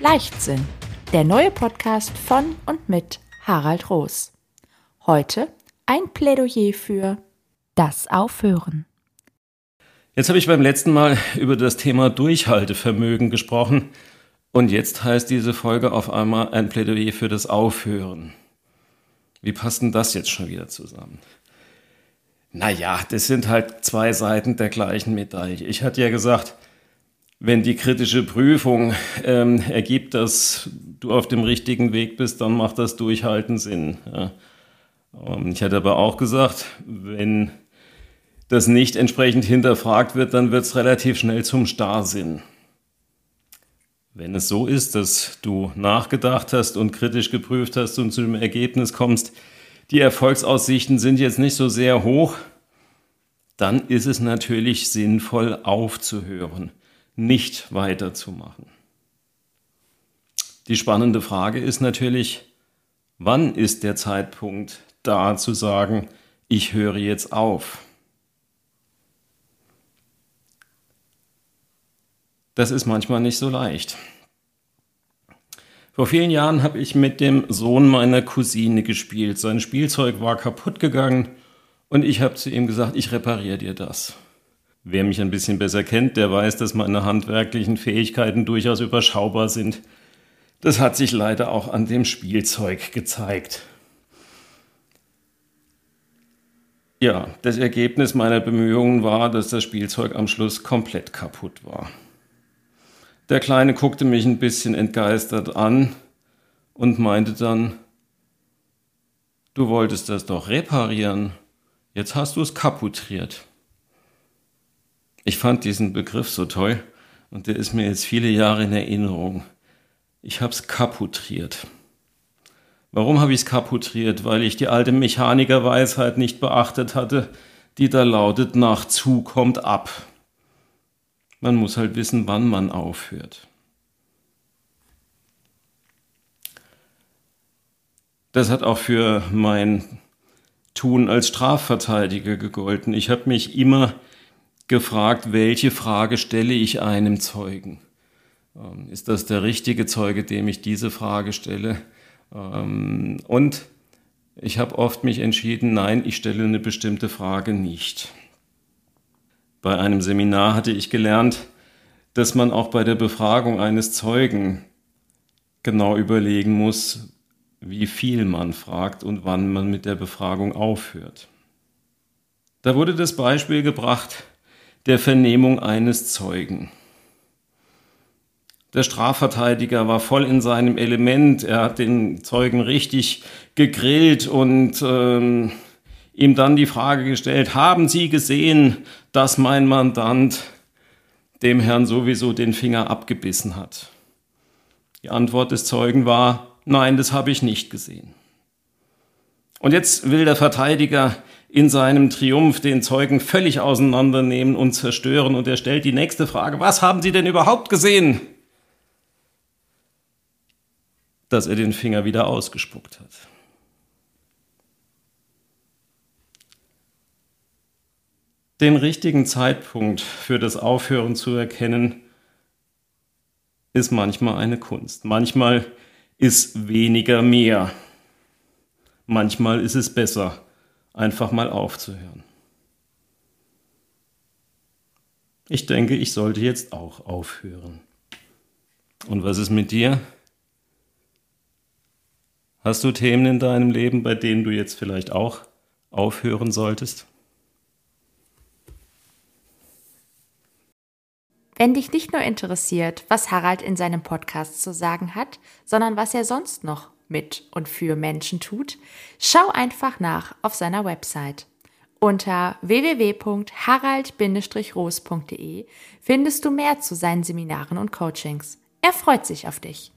Leichtsinn, der neue Podcast von und mit Harald Roos. Heute ein Plädoyer für das Aufhören. Jetzt habe ich beim letzten Mal über das Thema Durchhaltevermögen gesprochen und jetzt heißt diese Folge auf einmal ein Plädoyer für das Aufhören. Wie passt denn das jetzt schon wieder zusammen? Naja, das sind halt zwei Seiten der gleichen Medaille. Ich hatte ja gesagt, wenn die kritische Prüfung ähm, ergibt, dass du auf dem richtigen Weg bist, dann macht das Durchhalten Sinn. Ja. Ähm, ich hatte aber auch gesagt, wenn das nicht entsprechend hinterfragt wird, dann wird es relativ schnell zum Starrsinn. Wenn es so ist, dass du nachgedacht hast und kritisch geprüft hast und zu dem Ergebnis kommst, die Erfolgsaussichten sind jetzt nicht so sehr hoch, dann ist es natürlich sinnvoll aufzuhören, nicht weiterzumachen. Die spannende Frage ist natürlich, wann ist der Zeitpunkt da zu sagen, ich höre jetzt auf? Das ist manchmal nicht so leicht. Vor vielen Jahren habe ich mit dem Sohn meiner Cousine gespielt. Sein Spielzeug war kaputt gegangen und ich habe zu ihm gesagt, ich repariere dir das. Wer mich ein bisschen besser kennt, der weiß, dass meine handwerklichen Fähigkeiten durchaus überschaubar sind. Das hat sich leider auch an dem Spielzeug gezeigt. Ja, das Ergebnis meiner Bemühungen war, dass das Spielzeug am Schluss komplett kaputt war. Der Kleine guckte mich ein bisschen entgeistert an und meinte dann, du wolltest das doch reparieren, jetzt hast du es kaputriert. Ich fand diesen Begriff so toll und der ist mir jetzt viele Jahre in Erinnerung. Ich hab's kaputriert. Warum habe ich es kaputriert? Weil ich die alte Mechanikerweisheit nicht beachtet hatte, die da lautet, nach zu kommt ab. Man muss halt wissen, wann man aufhört. Das hat auch für mein Tun als Strafverteidiger gegolten. Ich habe mich immer gefragt, welche Frage stelle ich einem Zeugen? Ähm, ist das der richtige Zeuge, dem ich diese Frage stelle? Ähm, und ich habe oft mich entschieden, nein, ich stelle eine bestimmte Frage nicht. Bei einem Seminar hatte ich gelernt, dass man auch bei der Befragung eines Zeugen genau überlegen muss, wie viel man fragt und wann man mit der Befragung aufhört. Da wurde das Beispiel gebracht der Vernehmung eines Zeugen. Der Strafverteidiger war voll in seinem Element, er hat den Zeugen richtig gegrillt und ähm, ihm dann die Frage gestellt, haben Sie gesehen, dass mein Mandant dem Herrn sowieso den Finger abgebissen hat? Die Antwort des Zeugen war, nein, das habe ich nicht gesehen. Und jetzt will der Verteidiger in seinem Triumph den Zeugen völlig auseinandernehmen und zerstören und er stellt die nächste Frage, was haben Sie denn überhaupt gesehen? Dass er den Finger wieder ausgespuckt hat. Den richtigen Zeitpunkt für das Aufhören zu erkennen, ist manchmal eine Kunst. Manchmal ist weniger mehr. Manchmal ist es besser, einfach mal aufzuhören. Ich denke, ich sollte jetzt auch aufhören. Und was ist mit dir? Hast du Themen in deinem Leben, bei denen du jetzt vielleicht auch aufhören solltest? Wenn dich nicht nur interessiert, was Harald in seinem Podcast zu sagen hat, sondern was er sonst noch mit und für Menschen tut, schau einfach nach auf seiner Website. Unter www.harald-roos.de findest du mehr zu seinen Seminaren und Coachings. Er freut sich auf dich.